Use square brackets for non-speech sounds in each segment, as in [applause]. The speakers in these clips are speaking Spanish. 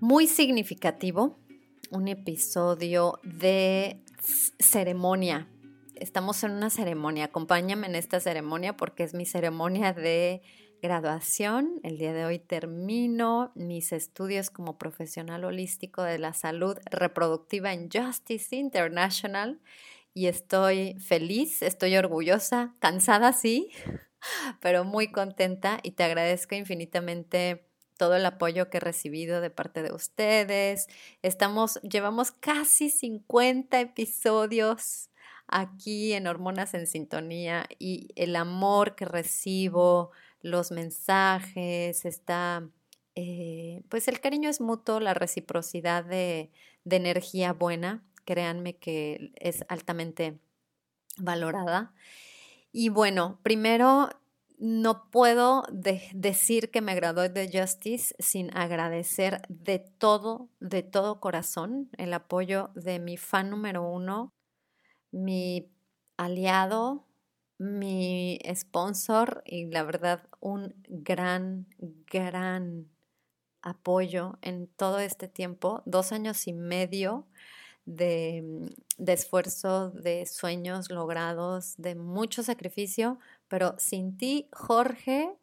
muy significativo, un episodio de ceremonia. Estamos en una ceremonia, acompáñame en esta ceremonia porque es mi ceremonia de graduación. El día de hoy termino mis estudios como profesional holístico de la salud reproductiva en Justice International y estoy feliz, estoy orgullosa, cansada sí, [laughs] pero muy contenta y te agradezco infinitamente todo el apoyo que he recibido de parte de ustedes. Estamos, llevamos casi 50 episodios aquí en Hormonas en Sintonía y el amor que recibo, los mensajes, está, eh, pues el cariño es mutuo, la reciprocidad de, de energía buena, créanme que es altamente valorada. Y bueno, primero no puedo decir que me gradué de Justice sin agradecer de todo, de todo corazón el apoyo de mi fan número uno, mi aliado, mi sponsor y la verdad un gran, gran apoyo en todo este tiempo, dos años y medio de esfuerzo, de sueños logrados, de mucho sacrificio, pero sin ti, Jorge,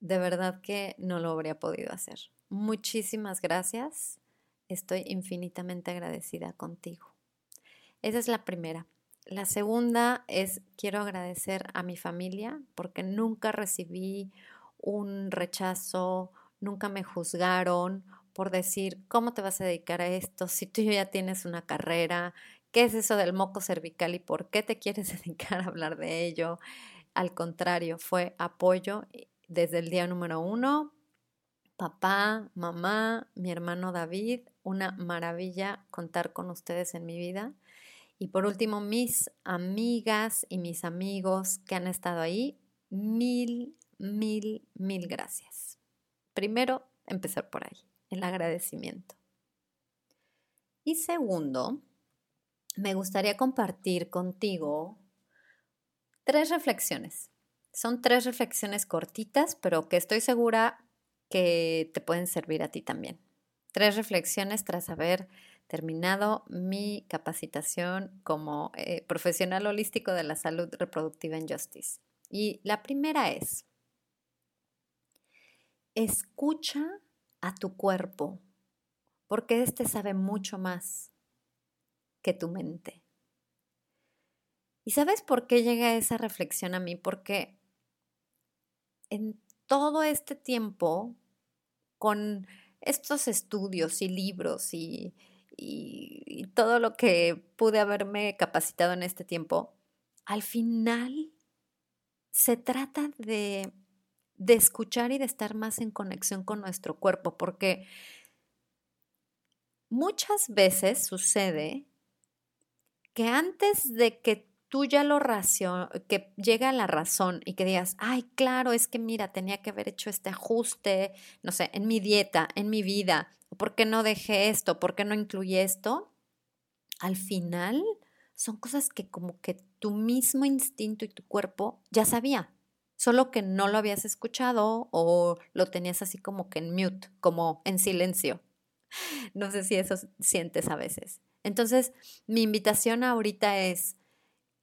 de verdad que no lo habría podido hacer. Muchísimas gracias. Estoy infinitamente agradecida contigo. Esa es la primera. La segunda es, quiero agradecer a mi familia porque nunca recibí un rechazo, nunca me juzgaron por decir, ¿cómo te vas a dedicar a esto si tú ya tienes una carrera? ¿Qué es eso del moco cervical y por qué te quieres [laughs] dedicar a hablar de ello? Al contrario, fue apoyo desde el día número uno. Papá, mamá, mi hermano David, una maravilla contar con ustedes en mi vida. Y por último, mis amigas y mis amigos que han estado ahí, mil, mil, mil gracias. Primero, empezar por ahí, el agradecimiento. Y segundo, me gustaría compartir contigo tres reflexiones. Son tres reflexiones cortitas, pero que estoy segura que te pueden servir a ti también. Tres reflexiones tras haber terminado mi capacitación como eh, profesional holístico de la salud reproductiva en Justice. Y la primera es, escucha a tu cuerpo, porque este sabe mucho más que tu mente. ¿Y sabes por qué llega esa reflexión a mí? Porque en todo este tiempo, con estos estudios y libros y, todo lo que pude haberme capacitado en este tiempo, al final se trata de, de escuchar y de estar más en conexión con nuestro cuerpo, porque muchas veces sucede que antes de que tú ya lo ración, que llega a la razón y que digas, ay, claro, es que mira, tenía que haber hecho este ajuste, no sé, en mi dieta, en mi vida, ¿por qué no dejé esto? ¿Por qué no incluí esto? Al final son cosas que como que tu mismo instinto y tu cuerpo ya sabía, solo que no lo habías escuchado o lo tenías así como que en mute, como en silencio. No sé si eso sientes a veces. Entonces, mi invitación ahorita es,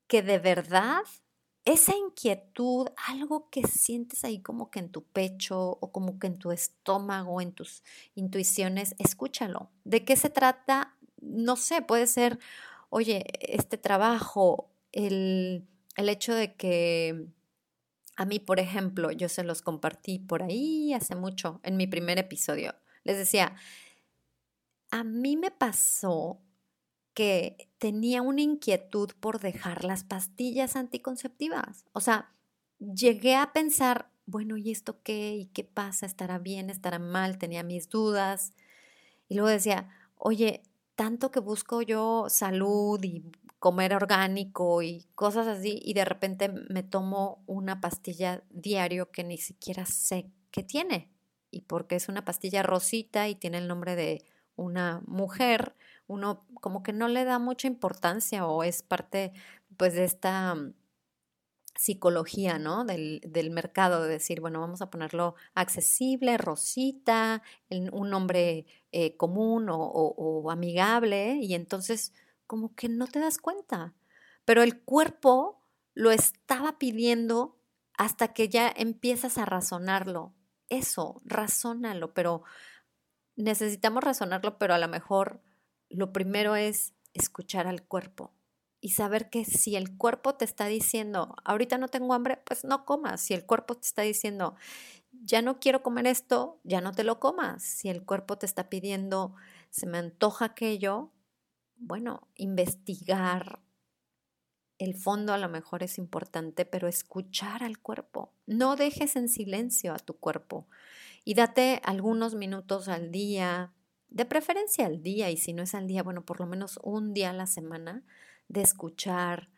que de verdad esa inquietud, algo que sientes ahí como que en tu pecho o como que en tu estómago, en tus intuiciones, escúchalo. ¿De qué se trata? No sé, puede ser, oye, este trabajo, el, el hecho de que a mí, por ejemplo, yo se los compartí por ahí hace mucho, en mi primer episodio. Les decía, a mí me pasó que tenía una inquietud por dejar las pastillas anticonceptivas. O sea, llegué a pensar, bueno, ¿y esto qué? ¿Y qué pasa? ¿Estará bien? ¿Estará mal? Tenía mis dudas. Y luego decía, oye, tanto que busco yo salud y comer orgánico y cosas así, y de repente me tomo una pastilla diario que ni siquiera sé qué tiene. Y porque es una pastilla rosita y tiene el nombre de una mujer, uno como que no le da mucha importancia o es parte pues de esta mm, psicología, ¿no? Del, del, mercado, de decir, bueno, vamos a ponerlo accesible, rosita, un nombre eh, común o, o, amigable, y entonces como que no te das cuenta. Pero el cuerpo lo estaba pidiendo hasta que ya empiezas a razonarlo. Eso, razónalo, pero necesitamos razonarlo, pero a lo mejor lo primero es escuchar al cuerpo y saber que si el cuerpo te está diciendo, ahorita no tengo hambre, pues no comas. Si el cuerpo te está diciendo, ya no quiero comer esto, ya no te lo comas. Si el cuerpo te está pidiendo, se me antoja aquello, bueno, investigar el fondo a lo mejor es importante, pero escuchar al cuerpo. No dejes en silencio a tu cuerpo y date algunos minutos al día, de preferencia al día, y si no es al día, bueno, por lo menos un día a la semana, de escuchar,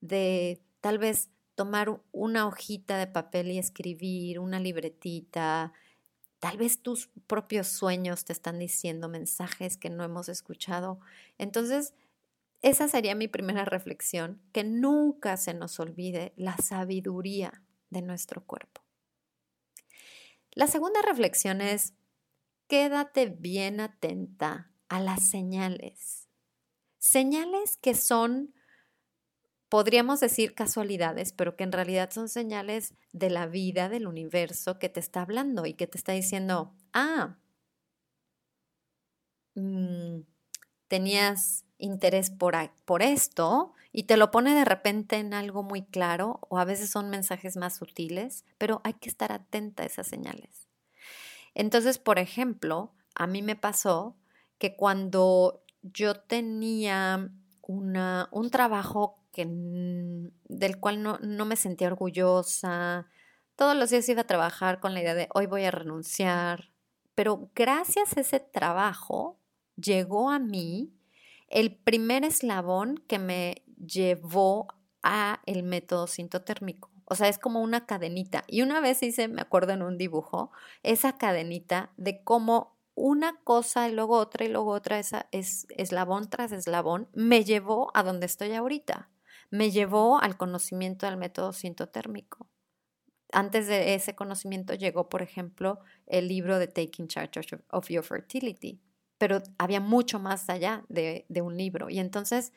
de tal vez tomar una hojita de papel y escribir, una libretita, tal vez tus propios sueños te están diciendo mensajes que no hemos escuchado. Entonces, esa sería mi primera reflexión, que nunca se nos olvide la sabiduría de nuestro cuerpo. La segunda reflexión es, quédate bien atenta a las señales. Señales que son, podríamos decir casualidades, pero que en realidad son señales de la vida, del universo que te está hablando y que te está diciendo, ah, mm, tenías interés por, por esto y te lo pone de repente en algo muy claro o a veces son mensajes más sutiles, pero hay que estar atenta a esas señales. Entonces, por ejemplo, a mí me pasó que cuando yo tenía un trabajo que, del cual no, no me sentía orgullosa, todos los días iba a trabajar con la idea de hoy voy a renunciar, pero gracias a ese trabajo llegó a mí el primer eslabón que me llevó a el método sintotérmico. O sea, es como una cadenita. Y una vez hice, me acuerdo en un dibujo, esa cadenita de cómo una cosa y luego otra y luego otra, esa es eslabón tras eslabón, me llevó a donde estoy ahorita. Me llevó al conocimiento del método sintotérmico. Antes de ese conocimiento llegó, por ejemplo, el libro de Taking Charge of Your Fertility, pero había mucho más allá de, de un libro. Y entonces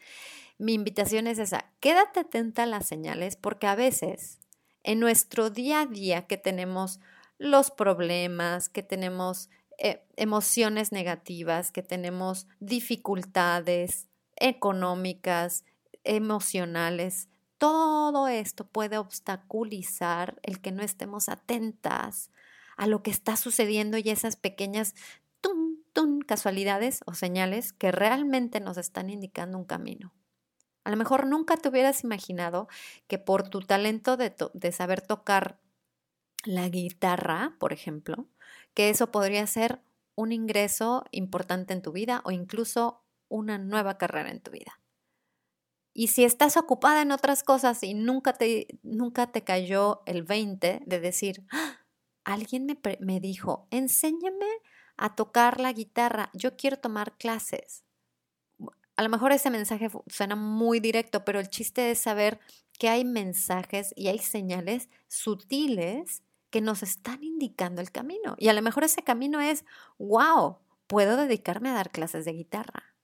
mi invitación es esa, quédate atenta a las señales porque a veces en nuestro día a día que tenemos los problemas, que tenemos eh, emociones negativas, que tenemos dificultades económicas, emocionales, todo esto puede obstaculizar el que no estemos atentas a lo que está sucediendo y esas pequeñas casualidades o señales que realmente nos están indicando un camino. A lo mejor nunca te hubieras imaginado que por tu talento de, saber tocar la guitarra, por ejemplo, que eso podría ser un ingreso importante en tu vida o incluso una nueva carrera en tu vida. Y si estás ocupada en otras cosas y nunca te, nunca te cayó el 20 de decir, ¡Ah! alguien me, me dijo, enséñame a tocar la guitarra, yo quiero tomar clases. A lo mejor ese mensaje suena muy directo, pero el chiste es saber que hay mensajes y hay señales sutiles que nos están indicando el camino. Y a lo mejor ese camino es, wow, puedo dedicarme a dar clases de guitarra.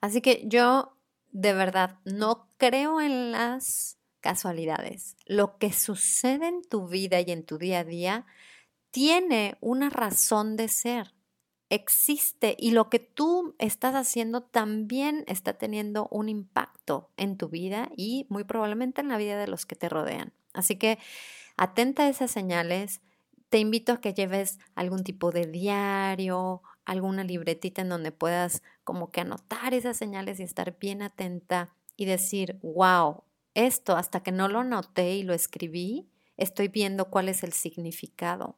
Así que yo de verdad, no creo en las casualidades. Lo que sucede en tu vida y en tu día a día tiene una razón de ser, existe y lo que tú estás haciendo también está teniendo un impacto en tu vida y muy probablemente en la vida de los que te rodean. Así que atenta a esas señales. Te invito a que lleves algún tipo de diario, alguna libretita en donde puedas como que anotar esas señales y estar bien atenta y decir, wow, esto hasta que no lo anoté y lo escribí, estoy viendo cuál es el significado.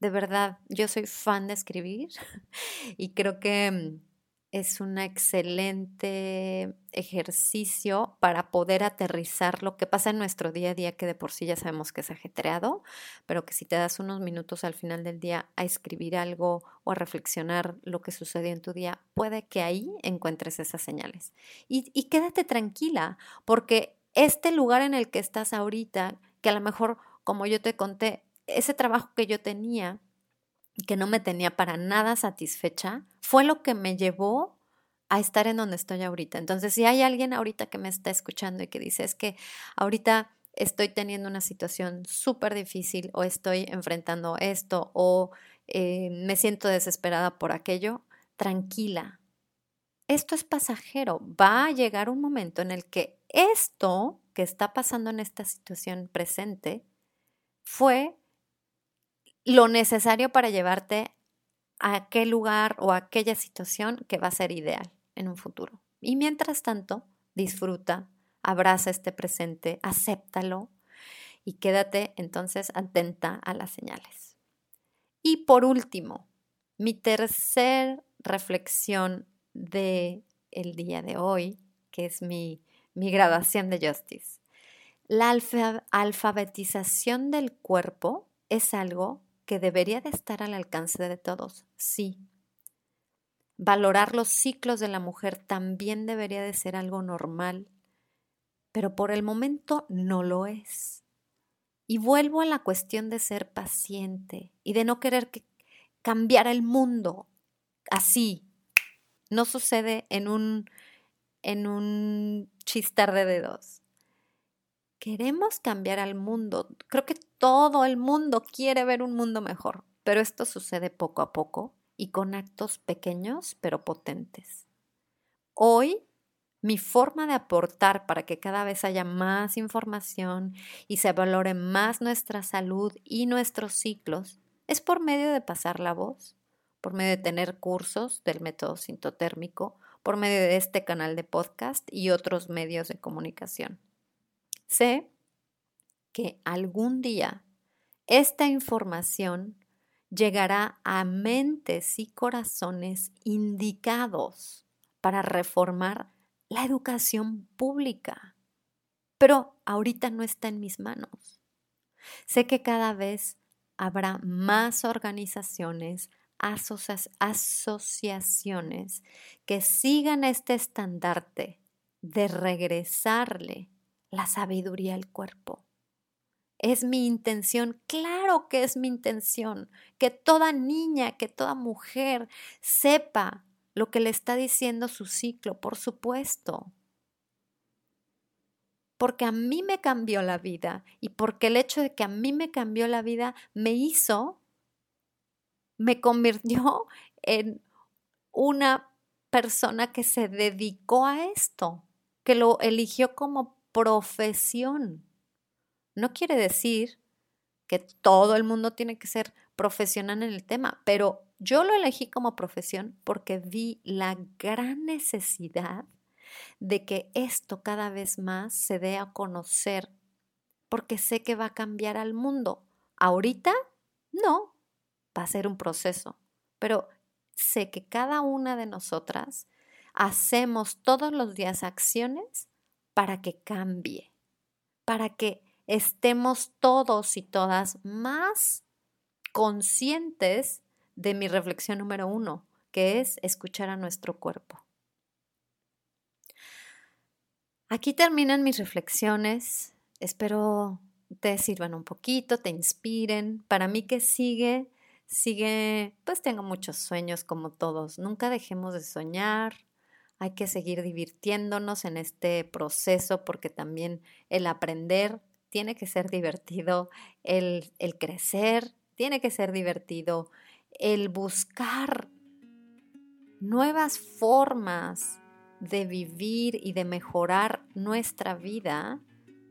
De verdad, yo soy fan de escribir [laughs] y creo que mm, es un excelente ejercicio para poder aterrizar lo que pasa en nuestro día a día, que de por sí ya sabemos que es ajetreado, pero que si te das unos minutos al final del día a escribir algo o a reflexionar lo que sucedió en tu día, puede que ahí encuentres esas señales. Y, y quédate tranquila, porque este lugar en el que estás ahorita, que a lo mejor, como yo te conté, ese trabajo que yo tenía, que no me tenía para nada satisfecha, fue lo que me llevó a estar en donde estoy ahorita. Entonces, si hay alguien ahorita que me está escuchando y que dice, es que ahorita estoy teniendo una situación súper difícil o estoy enfrentando esto o eh, me siento desesperada por aquello, tranquila. Esto es pasajero. Va a llegar un momento en el que esto que está pasando en esta situación presente fue lo necesario para llevarte a aquel lugar o a aquella situación que va a ser ideal en un futuro. Y mientras tanto, disfruta, abraza este presente, acéptalo y quédate entonces atenta a las señales. Y por último, mi tercer reflexión de el día de hoy, que es mi, mi graduación de Justice. La alfabetización del cuerpo es algo que debería de estar al alcance de todos, sí. Valorar los ciclos de la mujer también debería de ser algo normal, pero por el momento no lo es. Y vuelvo a la cuestión de ser paciente y de no querer que cambiar el mundo así. No sucede en un en un chistar de dedos queremos cambiar al mundo. Creo que todo el mundo quiere ver un mundo mejor, pero esto sucede poco a poco y con actos pequeños pero potentes. Hoy mi forma de aportar para que cada vez haya más información y se valore más nuestra salud y nuestros ciclos es por medio de pasar la voz, por medio de tener cursos del método sintotérmico, por medio de este canal de podcast y otros medios de comunicación. Sé que algún día esta información llegará a mentes y corazones indicados para reformar la educación pública. Pero ahorita no está en mis manos. Sé que cada vez habrá más organizaciones, asociaciones que sigan este estandarte de regresarle la sabiduría al cuerpo. Es mi intención, claro que es mi intención, que toda niña, que toda mujer sepa lo que le está diciendo su ciclo, por supuesto. Porque a mí me cambió la vida y porque el hecho de que a mí me cambió la vida me hizo, me convirtió [laughs] en una persona que se dedicó a esto, que lo eligió como profesión. No quiere decir que todo el mundo tiene que ser profesional en el tema, pero yo lo elegí como profesión porque vi la gran necesidad de que esto cada vez más se dé a conocer, porque sé que va a cambiar al mundo. Ahorita, no, va a ser un proceso, pero sé que cada una de nosotras hacemos todos los días acciones para que cambie, para que estemos todos y todas más conscientes de mi reflexión número uno, que es escuchar a nuestro cuerpo. Aquí terminan mis reflexiones. Espero te sirvan un poquito, te inspiren. Para mí que sigue, sigue, pues tengo muchos sueños como todos. Nunca dejemos de soñar, hay que seguir divirtiéndonos en este proceso porque también el aprender tiene que ser divertido, el, crecer tiene que ser divertido, el buscar nuevas formas de vivir y de mejorar nuestra vida,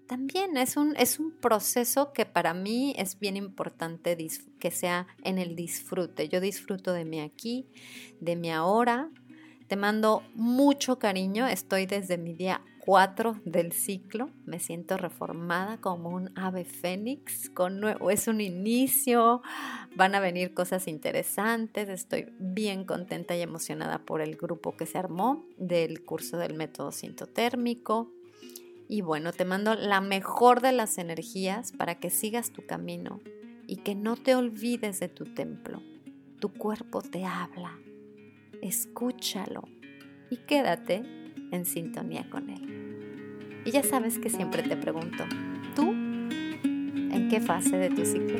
también es un, es un proceso que para mí es bien importante que sea en el disfrute. Yo disfruto de mi aquí, de mi ahora. Te mando mucho cariño. Estoy desde mi día 4 del ciclo. Me siento reformada como un ave fénix. Con es un inicio. Van a venir cosas interesantes. Estoy bien contenta y emocionada por el grupo que se armó del curso del método sintotérmico. Y bueno, te mando la mejor de las energías para que sigas tu camino y que no te olvides de tu templo. Tu cuerpo te habla. Escúchalo y quédate en sintonía con él. Y ya sabes que siempre te pregunto, ¿tú en qué fase de tu ciclo